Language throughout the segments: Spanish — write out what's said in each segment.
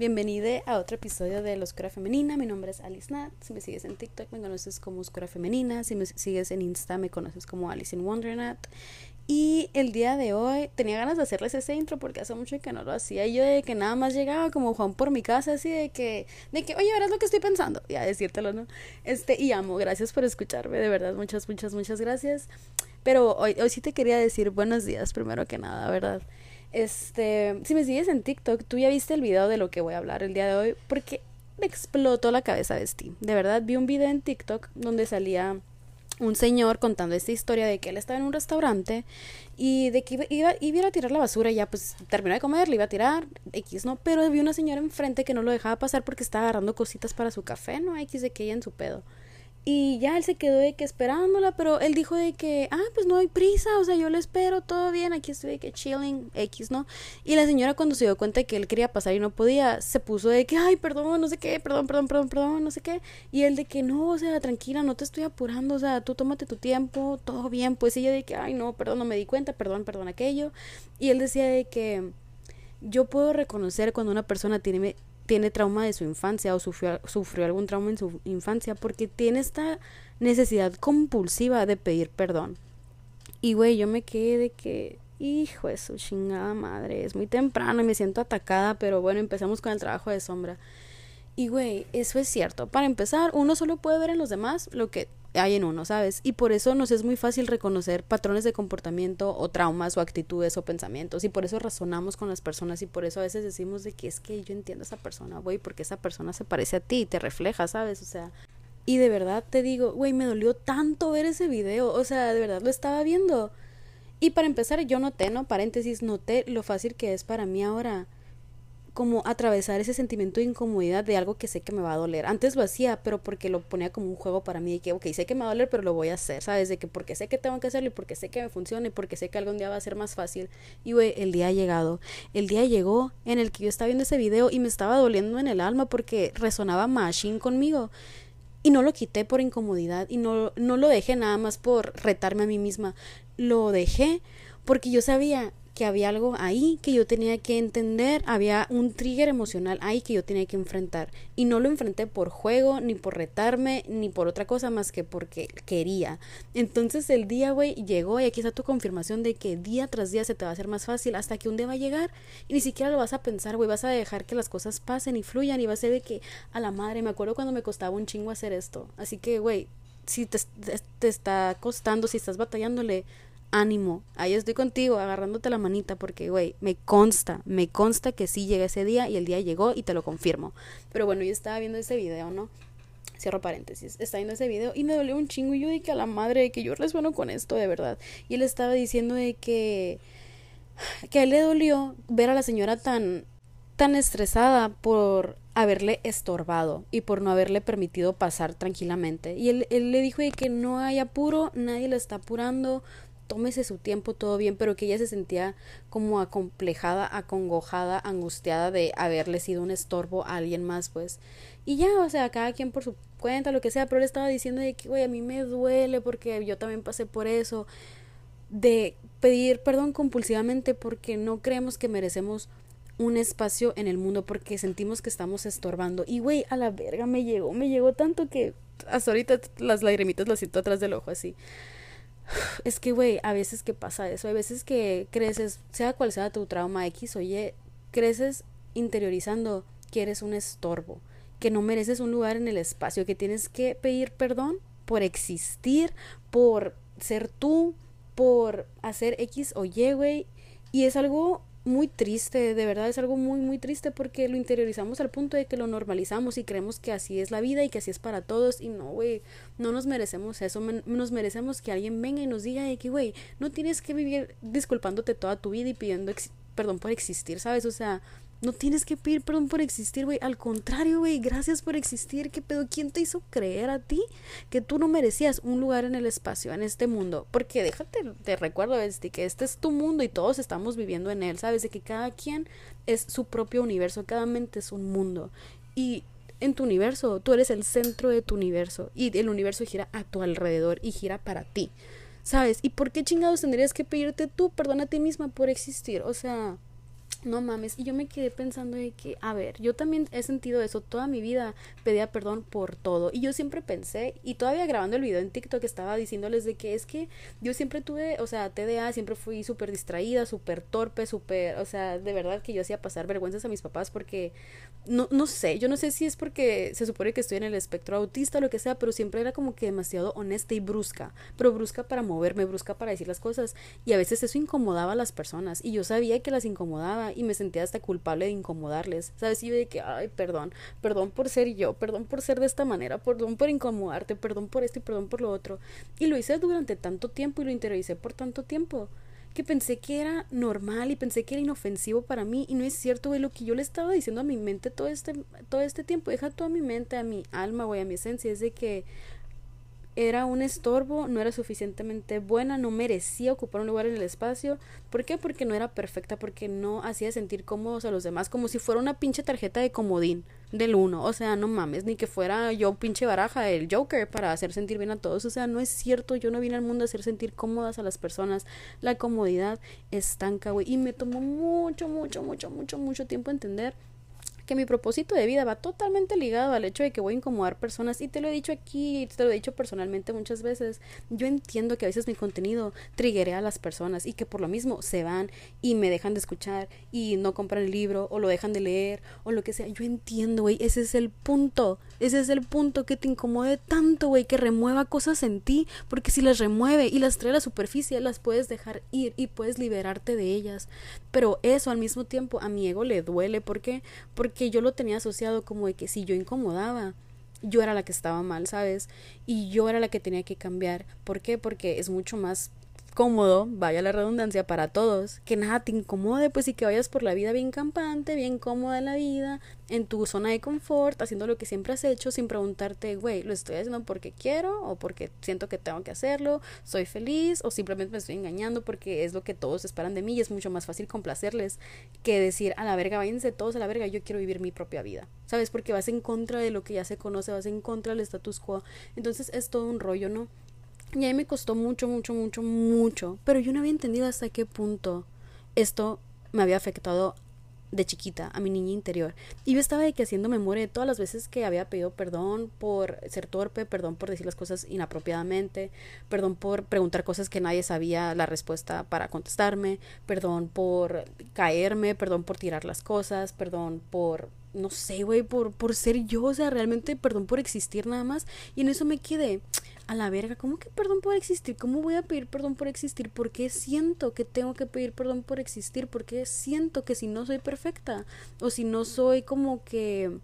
Bienvenida a otro episodio de La Oscura Femenina. Mi nombre es Alice Nat. Si me sigues en TikTok, me conoces como Oscura Femenina. Si me sigues en Insta, me conoces como Alice in Wondernat. Y el día de hoy tenía ganas de hacerles ese intro porque hace mucho que no lo hacía. Yo de que nada más llegaba como Juan por mi casa, así de que, de que, oye, verás lo que estoy pensando. Y a decírtelo, ¿no? Este, y amo, gracias por escucharme, de verdad, muchas, muchas, muchas gracias. Pero hoy, hoy sí te quería decir buenos días, primero que nada, ¿verdad? Este, si me sigues en TikTok, tú ya viste el video de lo que voy a hablar el día de hoy, porque me explotó la cabeza de Steam. De verdad, vi un video en TikTok donde salía un señor contando esta historia de que él estaba en un restaurante y de que iba, iba, a tirar la basura y ya pues terminó de comer, le iba a tirar, X, ¿no? Pero vi una señora enfrente que no lo dejaba pasar porque estaba agarrando cositas para su café, ¿no? X de que ella en su pedo. Y ya él se quedó de que esperándola, pero él dijo de que, ah, pues no hay prisa, o sea, yo le espero, todo bien, aquí estoy de que chilling, X, ¿no? Y la señora cuando se dio cuenta de que él quería pasar y no podía, se puso de que, ay, perdón, no sé qué, perdón, perdón, perdón, perdón, no sé qué. Y él de que, no, o sea, tranquila, no te estoy apurando, o sea, tú tómate tu tiempo, todo bien. Pues ella de que, ay, no, perdón, no me di cuenta, perdón, perdón, aquello. Y él decía de que yo puedo reconocer cuando una persona tiene tiene trauma de su infancia o sufrió, sufrió algún trauma en su infancia porque tiene esta necesidad compulsiva de pedir perdón. Y güey, yo me quedé de que, hijo de su chingada madre, es muy temprano y me siento atacada, pero bueno, empezamos con el trabajo de sombra. Y güey, eso es cierto. Para empezar, uno solo puede ver en los demás lo que hay en uno, ¿sabes? Y por eso nos es muy fácil reconocer patrones de comportamiento o traumas o actitudes o pensamientos y por eso razonamos con las personas y por eso a veces decimos de que es que yo entiendo a esa persona, güey, porque esa persona se parece a ti y te refleja, ¿sabes? O sea, y de verdad te digo, güey, me dolió tanto ver ese video, o sea, de verdad lo estaba viendo. Y para empezar, yo noté, ¿no? Paréntesis, noté lo fácil que es para mí ahora como atravesar ese sentimiento de incomodidad de algo que sé que me va a doler. Antes lo hacía, pero porque lo ponía como un juego para mí, de que, ok, sé que me va a doler, pero lo voy a hacer, ¿sabes? De que porque sé que tengo que hacerlo y porque sé que me funciona y porque sé que algún día va a ser más fácil. Y, güey, el día ha llegado. El día llegó en el que yo estaba viendo ese video y me estaba doliendo en el alma porque resonaba machine conmigo. Y no lo quité por incomodidad y no, no lo dejé nada más por retarme a mí misma. Lo dejé porque yo sabía que había algo ahí que yo tenía que entender, había un trigger emocional ahí que yo tenía que enfrentar. Y no lo enfrenté por juego, ni por retarme, ni por otra cosa más que porque quería. Entonces el día, güey, llegó y aquí está tu confirmación de que día tras día se te va a hacer más fácil hasta que un día va a llegar y ni siquiera lo vas a pensar, güey, vas a dejar que las cosas pasen y fluyan y va a ser de que a la madre, me acuerdo cuando me costaba un chingo hacer esto. Así que, güey, si te, te está costando, si estás batallándole, ánimo, ahí estoy contigo, agarrándote la manita, porque, güey, me consta, me consta que sí llega ese día y el día llegó y te lo confirmo. Pero bueno, yo estaba viendo ese video, ¿no? Cierro paréntesis, estaba viendo ese video y me dolió un chingo y yo dije a la madre de que yo resueno con esto, de verdad. Y él estaba diciendo de que, que a él le dolió ver a la señora tan, tan estresada por haberle estorbado y por no haberle permitido pasar tranquilamente. Y él, él le dijo de que no hay apuro, nadie le está apurando, tómese su tiempo, todo bien, pero que ella se sentía como acomplejada, acongojada, angustiada de haberle sido un estorbo a alguien más, pues. Y ya, o sea, cada quien por su cuenta, lo que sea, pero él estaba diciendo de que, güey, a mí me duele porque yo también pasé por eso, de pedir perdón compulsivamente porque no creemos que merecemos un espacio en el mundo porque sentimos que estamos estorbando. Y güey, a la verga me llegó, me llegó tanto que hasta ahorita las lagrimitas las siento atrás del ojo así. Es que, güey, a veces que pasa eso, hay veces que creces, sea cual sea tu trauma X, oye, creces interiorizando que eres un estorbo, que no mereces un lugar en el espacio, que tienes que pedir perdón por existir, por ser tú, por hacer X o Y, güey. Y es algo muy triste, de verdad es algo muy, muy triste porque lo interiorizamos al punto de que lo normalizamos y creemos que así es la vida y que así es para todos y no, güey, no nos merecemos eso, nos merecemos que alguien venga y nos diga de que, güey, no tienes que vivir disculpándote toda tu vida y pidiendo perdón por existir, ¿sabes? O sea, no tienes que pedir perdón por existir, güey. Al contrario, güey, gracias por existir. ¿Qué pedo? ¿Quién te hizo creer a ti que tú no merecías un lugar en el espacio, en este mundo? Porque déjate, te recuerdo, este, que este es tu mundo y todos estamos viviendo en él, ¿sabes? De que cada quien es su propio universo, cada mente es un mundo. Y en tu universo, tú eres el centro de tu universo. Y el universo gira a tu alrededor y gira para ti. ¿Sabes? ¿Y por qué chingados tendrías que pedirte tú perdón a ti misma por existir? O sea, no mames, y yo me quedé pensando de que, a ver, yo también he sentido eso toda mi vida, pedía perdón por todo, y yo siempre pensé, y todavía grabando el video en TikTok estaba diciéndoles de que es que yo siempre tuve, o sea, TDA, siempre fui súper distraída, súper torpe, súper, o sea, de verdad que yo hacía pasar vergüenzas a mis papás porque, no, no sé, yo no sé si es porque se supone que estoy en el espectro autista o lo que sea, pero siempre era como que demasiado honesta y brusca, pero brusca para moverme, brusca para decir las cosas, y a veces eso incomodaba a las personas, y yo sabía que las incomodaba, y me sentía hasta culpable de incomodarles, ¿sabes? Y de que, ay, perdón, perdón por ser yo, perdón por ser de esta manera, perdón por incomodarte, perdón por esto y perdón por lo otro. Y lo hice durante tanto tiempo y lo interioricé por tanto tiempo que pensé que era normal y pensé que era inofensivo para mí y no es cierto, güey, lo que yo le estaba diciendo a mi mente todo este, todo este tiempo, deja toda mi mente, a mi alma, güey, a mi esencia, es de que era un estorbo, no era suficientemente buena, no merecía ocupar un lugar en el espacio. ¿Por qué? Porque no era perfecta, porque no hacía sentir cómodos a los demás, como si fuera una pinche tarjeta de comodín del uno. O sea, no mames, ni que fuera yo pinche baraja, el Joker, para hacer sentir bien a todos. O sea, no es cierto, yo no vine al mundo a hacer sentir cómodas a las personas. La comodidad estanca, güey. Y me tomó mucho, mucho, mucho, mucho, mucho tiempo entender que mi propósito de vida va totalmente ligado al hecho de que voy a incomodar personas y te lo he dicho aquí, te lo he dicho personalmente muchas veces. Yo entiendo que a veces mi contenido triguea a las personas y que por lo mismo se van y me dejan de escuchar y no compran el libro o lo dejan de leer o lo que sea. Yo entiendo, güey, ese es el punto. Ese es el punto que te incomode tanto, güey, que remueva cosas en ti, porque si las remueve y las trae a la superficie, las puedes dejar ir y puedes liberarte de ellas. Pero eso al mismo tiempo a mi ego le duele, ¿por qué? Porque que yo lo tenía asociado como de que si yo incomodaba, yo era la que estaba mal, ¿sabes? Y yo era la que tenía que cambiar. ¿Por qué? Porque es mucho más cómodo, vaya la redundancia, para todos, que nada te incomode, pues y que vayas por la vida bien campante, bien cómoda la vida, en tu zona de confort, haciendo lo que siempre has hecho, sin preguntarte, güey, ¿lo estoy haciendo porque quiero o porque siento que tengo que hacerlo? ¿Soy feliz o simplemente me estoy engañando porque es lo que todos esperan de mí y es mucho más fácil complacerles que decir, a la verga, váyanse todos a la verga, yo quiero vivir mi propia vida, ¿sabes? Porque vas en contra de lo que ya se conoce, vas en contra del status quo, entonces es todo un rollo, ¿no? Y ahí me costó mucho, mucho, mucho, mucho. Pero yo no había entendido hasta qué punto esto me había afectado de chiquita a mi niña interior. Y yo estaba de que haciendo memoria de todas las veces que había pedido perdón por ser torpe, perdón por decir las cosas inapropiadamente, perdón por preguntar cosas que nadie sabía la respuesta para contestarme, perdón por caerme, perdón por tirar las cosas, perdón por no sé, güey, por, por ser yo, o sea, realmente perdón por existir nada más. Y en eso me quedé a la verga, ¿cómo que perdón por existir? ¿Cómo voy a pedir perdón por existir? ¿Por qué siento que tengo que pedir perdón por existir? ¿Por qué siento que si no soy perfecta? O si no soy como que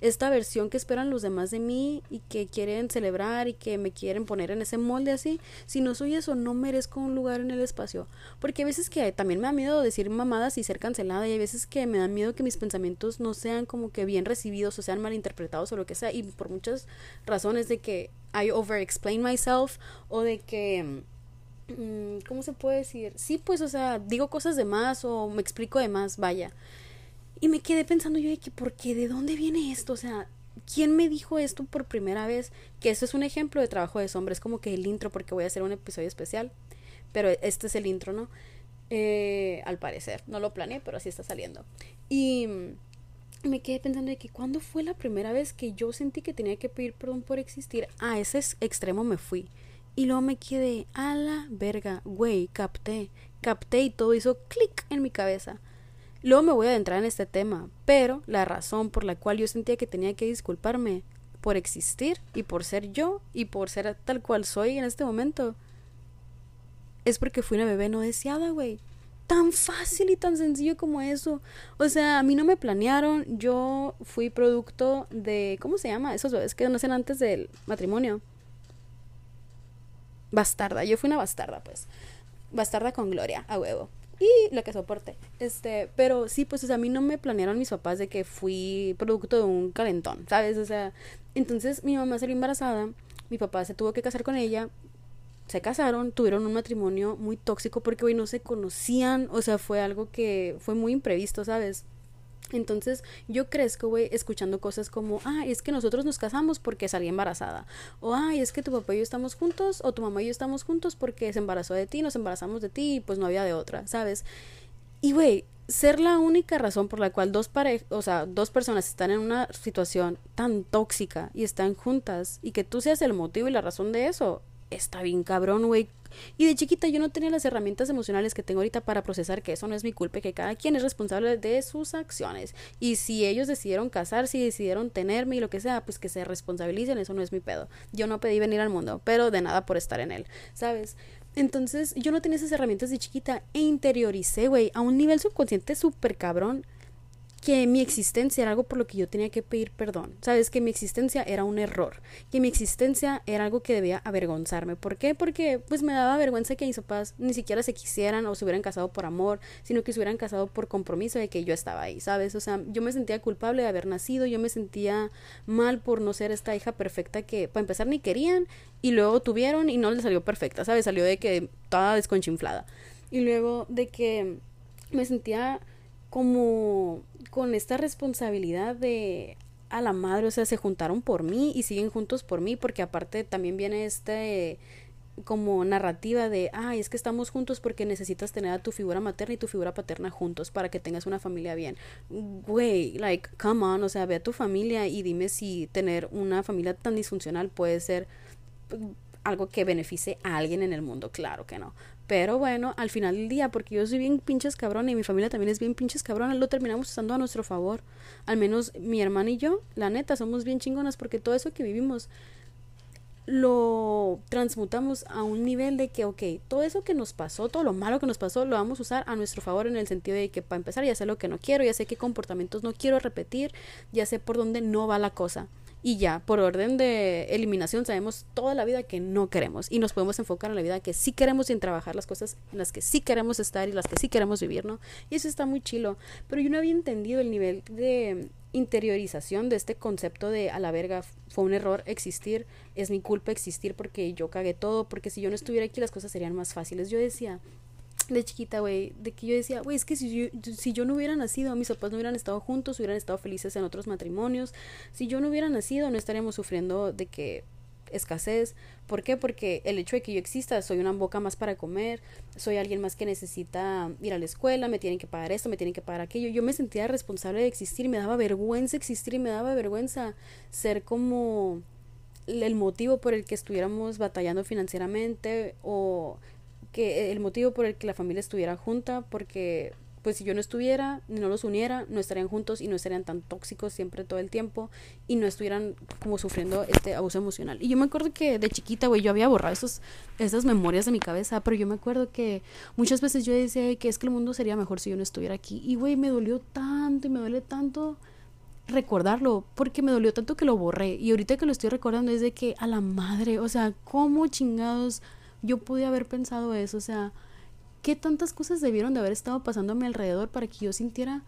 esta versión que esperan los demás de mí y que quieren celebrar y que me quieren poner en ese molde así, si no soy eso, no merezco un lugar en el espacio. Porque hay veces que también me da miedo decir mamadas y ser cancelada y hay veces que me da miedo que mis pensamientos no sean como que bien recibidos o sean malinterpretados o lo que sea y por muchas razones de que I over explain myself o de que mm, ¿cómo se puede decir? Sí, pues, o sea, digo cosas de más o me explico de más, vaya. Y me quedé pensando yo de que, ¿por qué? ¿De dónde viene esto? O sea, ¿quién me dijo esto por primera vez? Que eso es un ejemplo de trabajo de sombra, es como que el intro, porque voy a hacer un episodio especial. Pero este es el intro, ¿no? Eh, al parecer, no lo planeé, pero así está saliendo. Y me quedé pensando de que cuándo fue la primera vez que yo sentí que tenía que pedir perdón por existir. A ese extremo me fui. Y luego me quedé a la verga, güey, capté, capté y todo hizo clic en mi cabeza. Luego me voy a adentrar en este tema, pero la razón por la cual yo sentía que tenía que disculparme por existir y por ser yo y por ser tal cual soy en este momento es porque fui una bebé no deseada, güey. Tan fácil y tan sencillo como eso. O sea, a mí no me planearon, yo fui producto de, ¿cómo se llama? Esos bebés que nacen antes del matrimonio. Bastarda, yo fui una bastarda, pues. Bastarda con gloria, a huevo y lo que soporte. Este, pero sí, pues, a mí no me planearon mis papás de que fui producto de un calentón, ¿sabes? O sea, entonces mi mamá salió embarazada, mi papá se tuvo que casar con ella, se casaron, tuvieron un matrimonio muy tóxico porque hoy no se conocían, o sea, fue algo que fue muy imprevisto, ¿sabes? Entonces yo crezco, güey, escuchando cosas como, ah, es que nosotros nos casamos porque salí embarazada. O, ay, es que tu papá y yo estamos juntos, o tu mamá y yo estamos juntos porque se embarazó de ti, nos embarazamos de ti y pues no había de otra, ¿sabes? Y, güey, ser la única razón por la cual dos parejas, o sea, dos personas están en una situación tan tóxica y están juntas y que tú seas el motivo y la razón de eso, está bien cabrón, güey. Y de chiquita yo no tenía las herramientas emocionales que tengo ahorita para procesar que eso no es mi culpa, que cada quien es responsable de sus acciones. Y si ellos decidieron casarse y decidieron tenerme y lo que sea, pues que se responsabilicen, eso no es mi pedo. Yo no pedí venir al mundo, pero de nada por estar en él, ¿sabes? Entonces yo no tenía esas herramientas de chiquita e interioricé, güey, a un nivel subconsciente súper cabrón que mi existencia era algo por lo que yo tenía que pedir perdón. Sabes que mi existencia era un error, que mi existencia era algo que debía avergonzarme. ¿Por qué? Porque pues me daba vergüenza que mis papás ni siquiera se quisieran o se hubieran casado por amor, sino que se hubieran casado por compromiso de que yo estaba ahí, ¿sabes? O sea, yo me sentía culpable de haber nacido, yo me sentía mal por no ser esta hija perfecta que para empezar ni querían y luego tuvieron y no le salió perfecta, ¿sabes? Salió de que toda desconchinflada. Y luego de que me sentía como con esta responsabilidad de a la madre, o sea, se juntaron por mí y siguen juntos por mí, porque aparte también viene este como narrativa de, ay, es que estamos juntos porque necesitas tener a tu figura materna y tu figura paterna juntos para que tengas una familia bien. Güey, like, come on, o sea, ve a tu familia y dime si tener una familia tan disfuncional puede ser algo que beneficie a alguien en el mundo, claro que no. Pero bueno, al final del día, porque yo soy bien pinches cabrón y mi familia también es bien pinches cabrón, lo terminamos usando a nuestro favor. Al menos mi hermana y yo, la neta, somos bien chingonas porque todo eso que vivimos lo transmutamos a un nivel de que, ok, todo eso que nos pasó, todo lo malo que nos pasó, lo vamos a usar a nuestro favor en el sentido de que para empezar ya sé lo que no quiero, ya sé qué comportamientos no quiero repetir, ya sé por dónde no va la cosa y ya, por orden de eliminación, sabemos toda la vida que no queremos y nos podemos enfocar en la vida que sí queremos sin trabajar las cosas en las que sí queremos estar y las que sí queremos vivir, ¿no? Y eso está muy chilo. Pero yo no había entendido el nivel de interiorización de este concepto de a la verga fue un error existir, es mi culpa existir porque yo cagué todo, porque si yo no estuviera aquí las cosas serían más fáciles. Yo decía, de chiquita, güey, de que yo decía, güey, es que si yo, si yo no hubiera nacido, mis papás no hubieran estado juntos, hubieran estado felices en otros matrimonios. Si yo no hubiera nacido, no estaríamos sufriendo de que escasez. ¿Por qué? Porque el hecho de que yo exista, soy una boca más para comer, soy alguien más que necesita ir a la escuela, me tienen que pagar esto, me tienen que pagar aquello. Yo me sentía responsable de existir, me daba vergüenza existir me daba vergüenza ser como el motivo por el que estuviéramos batallando financieramente o que el motivo por el que la familia estuviera junta, porque pues si yo no estuviera, no los uniera, no estarían juntos y no estarían tan tóxicos siempre todo el tiempo y no estuvieran como sufriendo este abuso emocional. Y yo me acuerdo que de chiquita, güey, yo había borrado esos, esas memorias de mi cabeza, pero yo me acuerdo que muchas veces yo decía que es que el mundo sería mejor si yo no estuviera aquí. Y, güey, me dolió tanto y me duele tanto recordarlo, porque me dolió tanto que lo borré. Y ahorita que lo estoy recordando es de que a la madre, o sea, ¿cómo chingados yo pude haber pensado eso, o sea, qué tantas cosas debieron de haber estado pasando a mi alrededor para que yo sintiera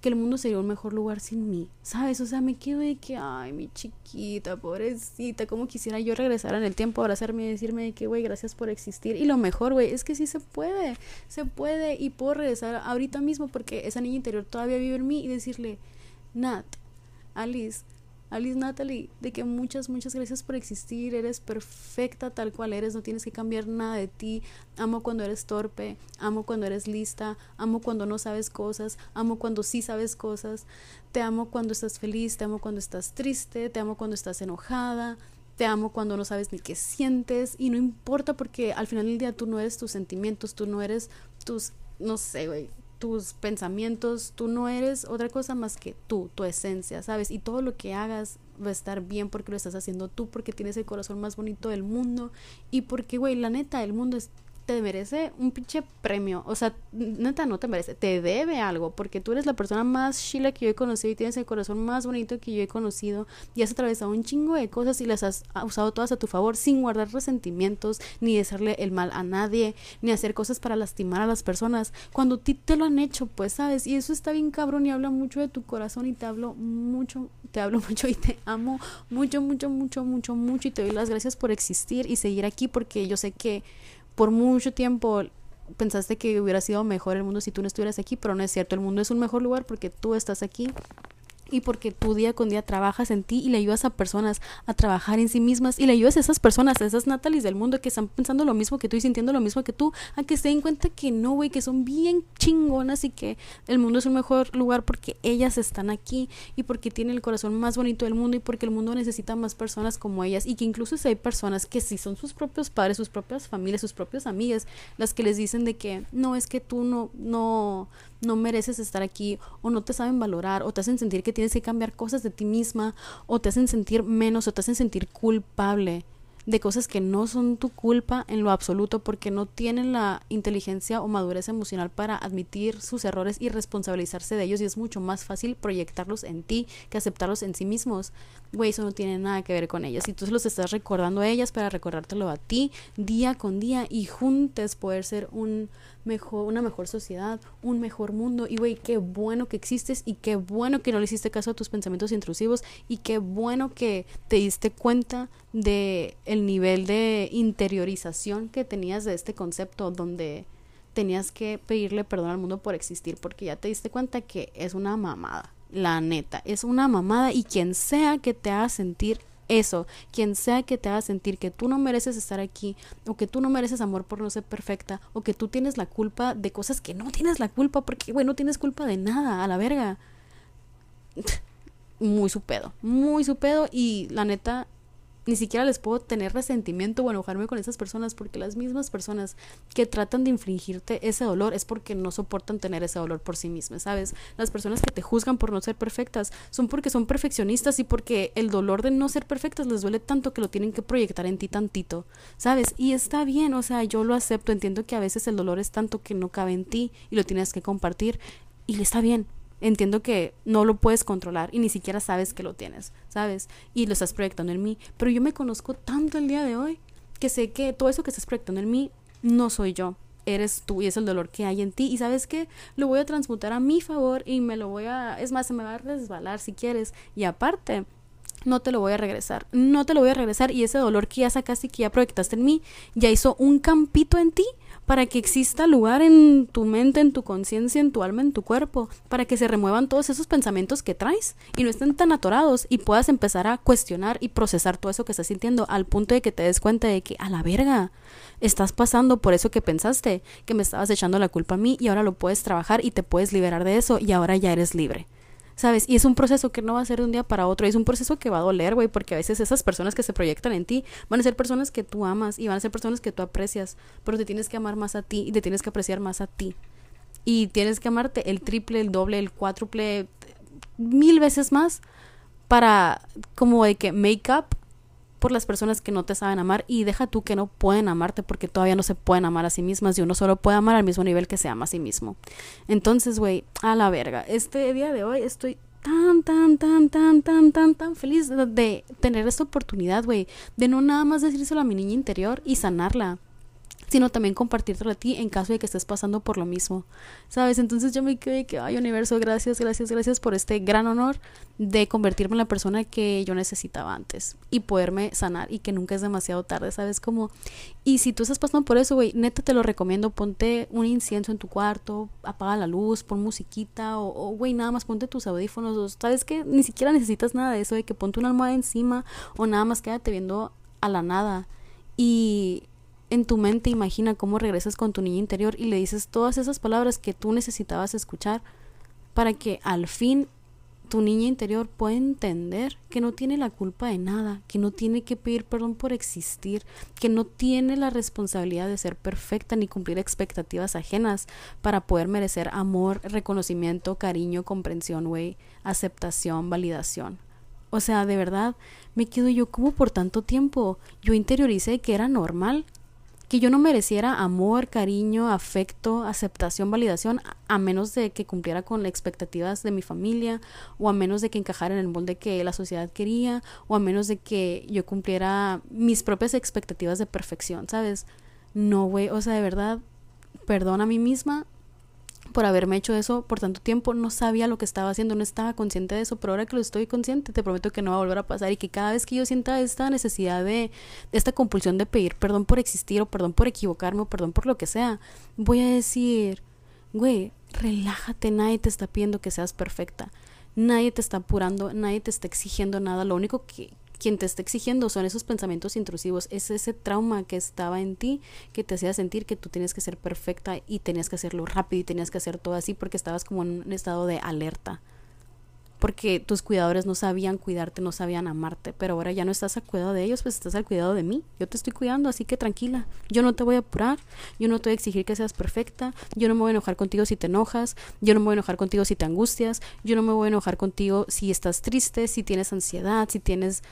que el mundo sería un mejor lugar sin mí, ¿sabes? O sea, me quedo de que, ay, mi chiquita, pobrecita, cómo quisiera yo regresar en el tiempo, abrazarme y decirme de que, güey, gracias por existir. Y lo mejor, güey, es que sí se puede, se puede y puedo regresar ahorita mismo porque esa niña interior todavía vive en mí y decirle, Nat, Alice, Alice Natalie, de que muchas, muchas gracias por existir, eres perfecta tal cual eres, no tienes que cambiar nada de ti, amo cuando eres torpe, amo cuando eres lista, amo cuando no sabes cosas, amo cuando sí sabes cosas, te amo cuando estás feliz, te amo cuando estás triste, te amo cuando estás enojada, te amo cuando no sabes ni qué sientes. Y no importa porque al final del día tú no eres tus sentimientos, tú no eres tus, no sé, güey, tus pensamientos, tú no eres otra cosa más que tú, tu esencia, ¿sabes? Y todo lo que hagas va a estar bien porque lo estás haciendo tú, porque tienes el corazón más bonito del mundo y porque, güey, la neta, el mundo es te merece un pinche premio. O sea, neta, no te merece. Te debe algo. Porque tú eres la persona más chila que yo he conocido y tienes el corazón más bonito que yo he conocido. Y has atravesado un chingo de cosas y las has usado todas a tu favor sin guardar resentimientos, ni hacerle el mal a nadie, ni hacer cosas para lastimar a las personas. Cuando ti te lo han hecho, pues, ¿sabes? Y eso está bien cabrón y habla mucho de tu corazón y te hablo mucho, te hablo mucho y te amo mucho, mucho, mucho, mucho, mucho. Y te doy las gracias por existir y seguir aquí porque yo sé que por mucho tiempo pensaste que hubiera sido mejor el mundo si tú no estuvieras aquí, pero no es cierto, el mundo es un mejor lugar porque tú estás aquí y porque tú día con día trabajas en ti y le ayudas a personas a trabajar en sí mismas y le ayudas a esas personas, a esas Natalies del mundo que están pensando lo mismo que tú y sintiendo lo mismo que tú, a que se den cuenta que no, güey, que son bien chingonas y que el mundo es un mejor lugar porque ellas están aquí y porque tienen el corazón más bonito del mundo y porque el mundo necesita más personas como ellas y que incluso si hay personas que si son sus propios padres, sus propias familias, sus propias amigas, las que les dicen de que no es que tú no no no mereces estar aquí o no te saben valorar o te hacen sentir que tienes que cambiar cosas de ti misma o te hacen sentir menos o te hacen sentir culpable de cosas que no son tu culpa en lo absoluto porque no tienen la inteligencia o madurez emocional para admitir sus errores y responsabilizarse de ellos y es mucho más fácil proyectarlos en ti que aceptarlos en sí mismos. Güey, eso no tiene nada que ver con ellas y tú se los estás recordando a ellas para recordártelo a ti día con día y juntos poder ser un mejor, una mejor sociedad, un mejor mundo. Y güey, qué bueno que existes y qué bueno que no le hiciste caso a tus pensamientos intrusivos y qué bueno que te diste cuenta de el nivel de interiorización que tenías de este concepto donde tenías que pedirle perdón al mundo por existir porque ya te diste cuenta que es una mamada. La neta, es una mamada y quien sea que te haga sentir eso, quien sea que te haga sentir que tú no mereces estar aquí, o que tú no mereces amor por no ser perfecta, o que tú tienes la culpa de cosas que no tienes la culpa, porque, güey, no tienes culpa de nada, a la verga. Muy su pedo, muy su pedo, y la neta, ni siquiera les puedo tener resentimiento o enojarme con esas personas porque las mismas personas que tratan de infringirte ese dolor es porque no soportan tener ese dolor por sí mismas, ¿sabes? Las personas que te juzgan por no ser perfectas son porque son perfeccionistas y porque el dolor de no ser perfectas les duele tanto que lo tienen que proyectar en ti tantito, ¿sabes? Y está bien, o sea, yo lo acepto, entiendo que a veces el dolor es tanto que no cabe en ti y lo tienes que compartir y está bien, entiendo que no lo puedes controlar y ni siquiera sabes que lo tienes, ¿sabes? Y lo estás proyectando en mí. Pero yo me conozco tanto el día de hoy que sé que todo eso que estás proyectando en mí no soy yo. Eres tú y es el dolor que hay en ti. Y sabes que lo voy a transmutar a mi favor y me lo voy a. Es más, se me va a resbalar si quieres. Y aparte, no te lo voy a regresar. No te lo voy a regresar. Y ese dolor que ya sacaste y que ya proyectaste en mí, ya hizo un campito en ti para que exista lugar en tu mente, en tu conciencia, en tu alma, en tu cuerpo, para que se remuevan todos esos pensamientos que traes y no estén tan atorados y puedas empezar a cuestionar y procesar todo eso que estás sintiendo al punto de que te des cuenta de que a la verga estás pasando por eso que pensaste, que me estabas echando la culpa a mí y ahora lo puedes trabajar y te puedes liberar de eso y ahora ya eres libre. ¿Sabes? Y es un proceso que no va a ser de un día para otro, es un proceso que va a doler, güey, porque a veces esas personas que se proyectan en ti van a ser personas que tú amas y van a ser personas que tú aprecias, pero te tienes que amar más a ti y te tienes que apreciar más a ti. Y tienes que amarte el triple, el doble, el cuádruple, mil veces más para como de que make up por las personas que no te saben amar y deja tú que no pueden amarte porque todavía no se pueden amar a sí mismas y uno solo puede amar al mismo nivel que se ama a sí mismo. Entonces, güey, a la verga. Este día de hoy estoy tan, tan, tan, tan, tan, tan, tan feliz de, tener esta oportunidad, güey, de no nada más decírselo a mi niña interior y sanarla sino también compartirlo a ti en caso de que estés pasando por lo mismo, ¿sabes? Entonces yo me quedé que, ay, universo, gracias, gracias, gracias por este gran honor de convertirme en la persona que yo necesitaba antes y poderme sanar y que nunca es demasiado tarde, ¿sabes? Como, y si tú estás pasando por eso, güey, neta te lo recomiendo, ponte un incienso en tu cuarto, apaga la luz, pon musiquita o, güey, nada más ponte tus audífonos, o, ¿sabes que Ni siquiera necesitas nada de eso, de que ponte una almohada encima o nada más quédate viendo a la nada y en tu mente imagina cómo regresas con tu niña interior y le dices todas esas palabras que tú necesitabas escuchar para que al fin tu niña interior pueda entender que no tiene la culpa de nada, que no tiene que pedir perdón por existir, que no tiene la responsabilidad de ser perfecta ni cumplir expectativas ajenas para poder merecer amor, reconocimiento, cariño, comprensión, güey, aceptación, validación. O sea, de verdad, me quedo yo como por tanto tiempo. Yo interioricé que era normal que yo no mereciera amor, cariño, afecto, aceptación, validación, a menos de que cumpliera con las expectativas de mi familia, o a menos de que encajara en el molde que la sociedad quería, o a menos de que yo cumpliera mis propias expectativas de perfección, ¿sabes? No, güey, o sea, de verdad, perdón a mí misma, por haberme hecho eso por tanto tiempo, no sabía lo que estaba haciendo, no estaba consciente de eso, pero ahora que lo estoy consciente, te prometo que no va a volver a pasar y que cada vez que yo sienta esta necesidad de, esta compulsión de pedir perdón por existir o perdón por equivocarme o perdón por lo que sea, voy a decir, güey, relájate, nadie te está pidiendo que seas perfecta. Nadie te está apurando, nadie te está exigiendo nada. Lo único que quien te está exigiendo son esos pensamientos intrusivos, es ese trauma que estaba en ti que te hacía sentir que tú tienes que ser perfecta y tenías que hacerlo rápido y tenías que hacer todo así porque estabas como en un estado de alerta porque tus cuidadores no sabían cuidarte, no sabían amarte, pero ahora ya no estás al cuidado de ellos, pues estás al cuidado de mí. Yo te estoy cuidando, así que tranquila. Yo no te voy a apurar, yo no te voy a exigir que seas perfecta, yo no me voy a enojar contigo si te enojas, yo no me voy a enojar contigo si te angustias, yo no me voy a enojar contigo si estás triste, si tienes ansiedad, si tienes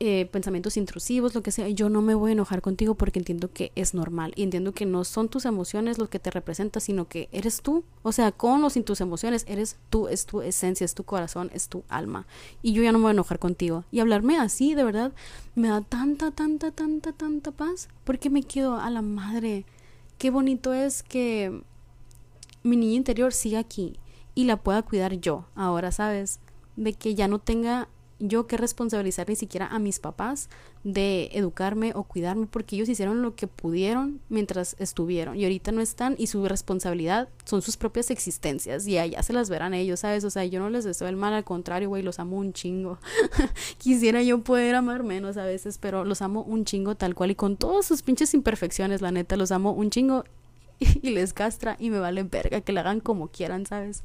eh, pensamientos intrusivos, lo que sea, yo no me voy a enojar contigo porque entiendo que es normal y entiendo que no son tus emociones lo que te representan, sino que eres tú. O sea, con o sin tus emociones, eres tú, es tu esencia, es tu corazón, es tu alma. Y yo ya no me voy a enojar contigo. Y hablarme así, de verdad, me da tanta, tanta, tanta, tanta paz porque me quedo a la madre. Qué bonito es que mi niña interior siga aquí y la pueda cuidar yo. Ahora, ¿sabes? De que ya no tenga yo que responsabilizar ni siquiera a mis papás de educarme o cuidarme porque ellos hicieron lo que pudieron mientras estuvieron y ahorita no están y su responsabilidad son sus propias existencias y allá se las verán ellos, ¿sabes? O sea, yo no les deseo el mal, al contrario, güey, los amo un chingo. Quisiera yo poder amar menos a veces, pero los amo un chingo tal cual y con todas sus pinches imperfecciones, la neta, los amo un chingo y les castra y me vale verga que le hagan como quieran, ¿sabes?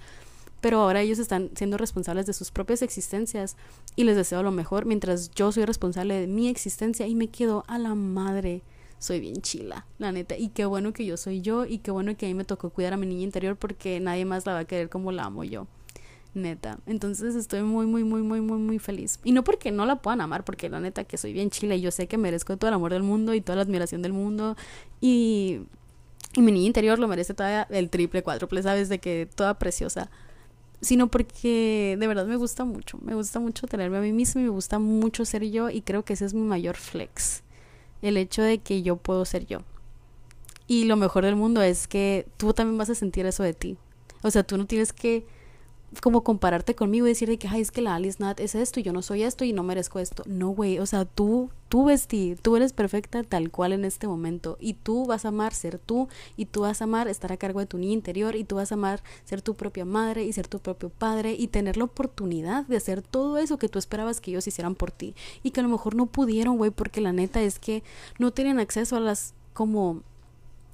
Pero ahora ellos están siendo responsables de sus propias existencias y les deseo lo mejor mientras yo soy responsable de mi existencia y me quedo a la madre. Soy bien chila, la neta. Y qué bueno que yo soy yo y qué bueno que a mí me tocó cuidar a mi niña interior porque nadie más la va a querer como la amo yo. Neta. Entonces estoy muy, muy, muy, muy, muy, muy feliz. Y no porque no la puedan amar, porque la neta que soy bien chila y yo sé que merezco todo el amor del mundo y toda la admiración del mundo. Y, mi niña interior lo merece todavía el triple, cuádruple, ¿sabes? De que toda preciosa sino porque de verdad me gusta mucho, me gusta mucho tenerme a mí misma y me gusta mucho ser yo y creo que ese es mi mayor flex, el hecho de que yo puedo ser yo. Y lo mejor del mundo es que tú también vas a sentir eso de ti. O sea, tú no tienes que como compararte conmigo y decir de que, ay, es que la Alice Nat es esto y yo no soy esto y no merezco esto. No, güey, o sea, tú, tú vestí, tú eres perfecta tal cual en este momento y tú vas a amar ser tú y tú vas a amar estar a cargo de tu niña interior y tú vas a amar ser tu propia madre y ser tu propio padre y tener la oportunidad de hacer todo eso que tú esperabas que ellos hicieran por ti y que a lo mejor no pudieron, güey, porque la neta es que no tienen acceso a las como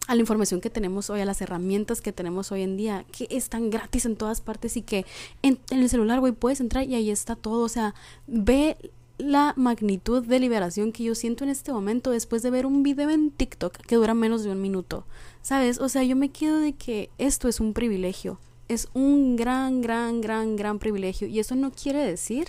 a la información que tenemos hoy, a las herramientas que tenemos hoy en día, que están gratis en todas partes y que en, el celular, güey, puedes entrar y ahí está todo. O sea, ve la magnitud de liberación que yo siento en este momento después de ver un video en TikTok que dura menos de un minuto. ¿Sabes? O sea, yo me quedo de que esto es un privilegio. Es un gran, gran, gran, gran privilegio. Y eso no quiere decir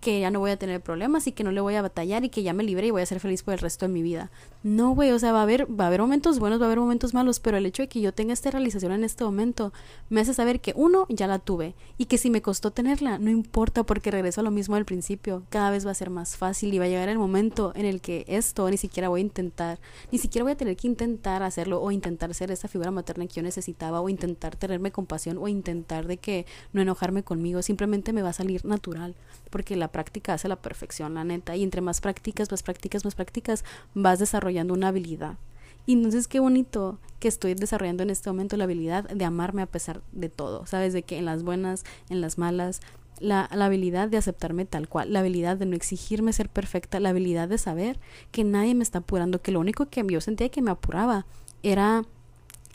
que ya no voy a tener problemas y que no le voy a batallar y que ya me libre y voy a ser feliz por el resto de mi vida. No, güey, o sea, va a haber va a haber momentos buenos, va a haber momentos malos, pero el hecho de que yo tenga esta realización en este momento me hace saber que uno ya la tuve y que si me costó tenerla, no importa porque regreso a lo mismo del principio, cada vez va a ser más fácil y va a llegar el momento en el que esto ni siquiera voy a intentar, ni siquiera voy a tener que intentar hacerlo o intentar ser esa figura materna que yo necesitaba o intentar tenerme compasión o intentar de que no enojarme conmigo, simplemente me va a salir natural porque la práctica hace la perfección, la neta. Y entre más prácticas, más prácticas, más prácticas, vas desarrollando una habilidad. Y entonces qué bonito que estoy desarrollando en este momento la habilidad de amarme a pesar de todo, ¿sabes? De que en las buenas, en las malas, la, la, habilidad de aceptarme tal cual, la habilidad de no exigirme ser perfecta, la habilidad de saber que nadie me está apurando, que lo único que yo sentía que me apuraba era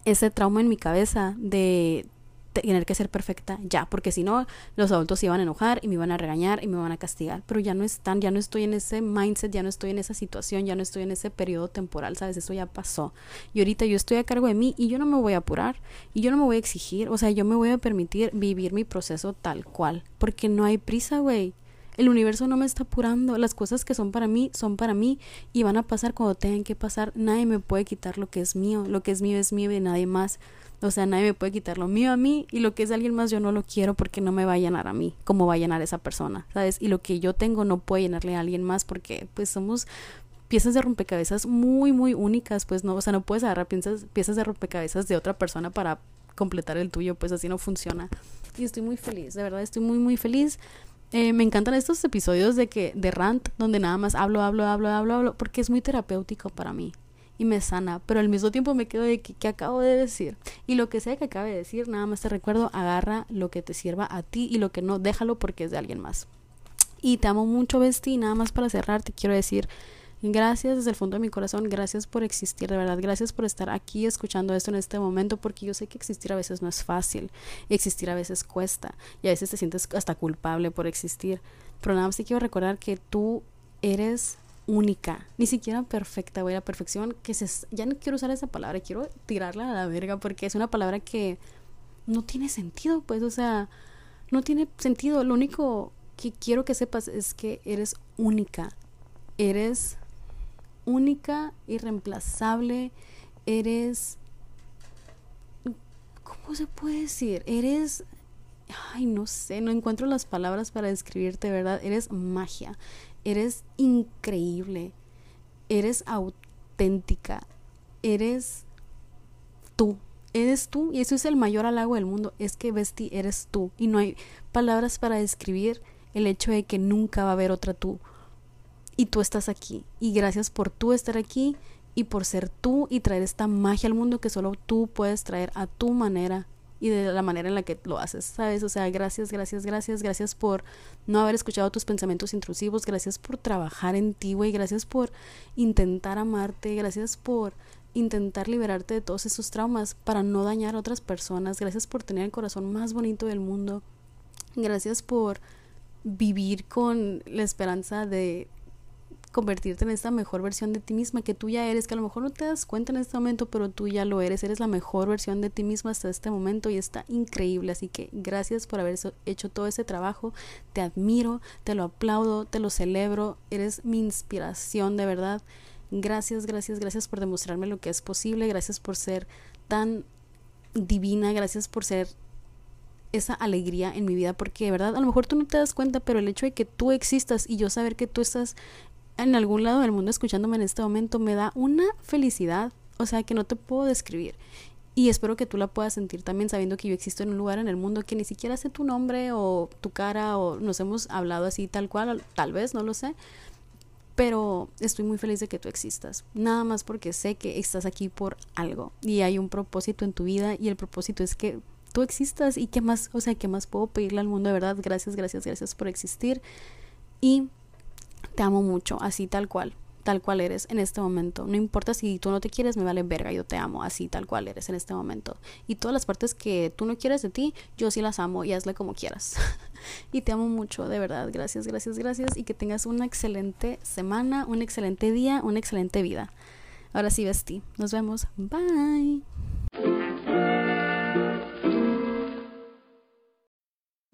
ese trauma en mi cabeza de tener que ser perfecta ya, porque si no, los adultos se iban a enojar y me iban a regañar y me iban a castigar, pero ya no están, ya no estoy en ese mindset, ya no estoy en esa situación, ya no estoy en ese periodo temporal, ¿sabes? Eso ya pasó. Y ahorita yo estoy a cargo de mí y yo no me voy a apurar y yo no me voy a exigir, o sea, yo me voy a permitir vivir mi proceso tal cual, porque no hay prisa, güey. El universo no me está apurando. Las cosas que son para mí son para mí y van a pasar cuando tengan que pasar. Nadie me puede quitar lo que es mío. Lo que es mío es mío y nadie más. O sea, nadie me puede quitar lo mío a mí y lo que es alguien más yo no lo quiero porque no me va a llenar a mí como va a llenar esa persona, ¿sabes? Y lo que yo tengo no puede llenarle a alguien más porque pues somos piezas de rompecabezas muy, muy únicas, pues no, o sea, no puedes agarrar piezas, piezas de rompecabezas de otra persona para completar el tuyo, pues así no funciona. Y estoy muy feliz, de verdad estoy muy, muy feliz. Eh, me encantan estos episodios de que de rant donde nada más hablo, hablo, hablo, hablo, hablo, porque es muy terapéutico para mí. Y me sana, pero al mismo tiempo me quedo de que, acabo de decir. Y lo que sea que acabe de decir, nada más te recuerdo, agarra lo que te sirva a ti y lo que no, déjalo porque es de alguien más. Y te amo mucho, Besti, nada más para cerrar, te quiero decir Gracias desde el fondo de mi corazón, gracias por existir, de verdad, gracias por estar aquí escuchando esto en este momento, porque yo sé que existir a veces no es fácil, existir a veces cuesta, y a veces te sientes hasta culpable por existir. Pero nada más te quiero recordar que tú eres única, ni siquiera perfecta, güey, la perfección que se... Ya no quiero usar esa palabra, quiero tirarla a la verga, porque es una palabra que no tiene sentido, pues, o sea, no tiene sentido. Lo único que quiero que sepas es que eres única, eres única, irreemplazable, eres... ¿Cómo se puede decir? Eres... Ay, no sé, no encuentro las palabras para describirte, ¿verdad? Eres magia, eres increíble, eres auténtica, eres tú, eres tú y eso es el mayor halago del mundo, es que Besti eres tú. Y no hay palabras para describir el hecho de que nunca va a haber otra tú. Y tú estás aquí. Y gracias por tú estar aquí y por ser tú y traer esta magia al mundo que solo tú puedes traer a tu manera y de la manera en la que lo haces, ¿sabes? O sea, gracias, gracias, gracias, gracias por no haber escuchado tus pensamientos intrusivos, gracias por trabajar en ti, güey, gracias por intentar amarte, gracias por intentar liberarte de todos esos traumas para no dañar a otras personas, gracias por tener el corazón más bonito del mundo, gracias por vivir con la esperanza de convertirte en esta mejor versión de ti misma que tú ya eres, que a lo mejor no te das cuenta en este momento, pero tú ya lo eres, eres la mejor versión de ti misma hasta este momento y está increíble, así que gracias por haber hecho todo ese trabajo, te admiro, te lo aplaudo, te lo celebro, eres mi inspiración de verdad. Gracias, gracias, gracias por demostrarme lo que es posible, gracias por ser tan divina, gracias por ser esa alegría en mi vida porque de verdad a lo mejor tú no te das cuenta pero el hecho de que tú existas y yo saber que tú estás en algún lado del mundo escuchándome en este momento me da una felicidad, o sea, que no te puedo describir. Y espero que tú la puedas sentir también sabiendo que yo existo en un lugar en el mundo que ni siquiera sé tu nombre o tu cara o nos hemos hablado así tal cual, tal vez, no lo sé. Pero estoy muy feliz de que tú existas. Nada más porque sé que estás aquí por algo y hay un propósito en tu vida y el propósito es que tú existas y qué más, o sea, qué más puedo pedirle al mundo de verdad. Gracias, gracias, gracias por existir. Y te amo mucho, así tal cual, tal cual eres en este momento. No importa si tú no te quieres, me vale verga, yo te amo, así tal cual eres en este momento. Y todas las partes que tú no quieres de ti, yo sí las amo y hazle como quieras. y te amo mucho, de verdad. Gracias, gracias, gracias. Y que tengas una excelente semana, un excelente día, una excelente vida. Ahora sí, Besti. Nos vemos. Bye.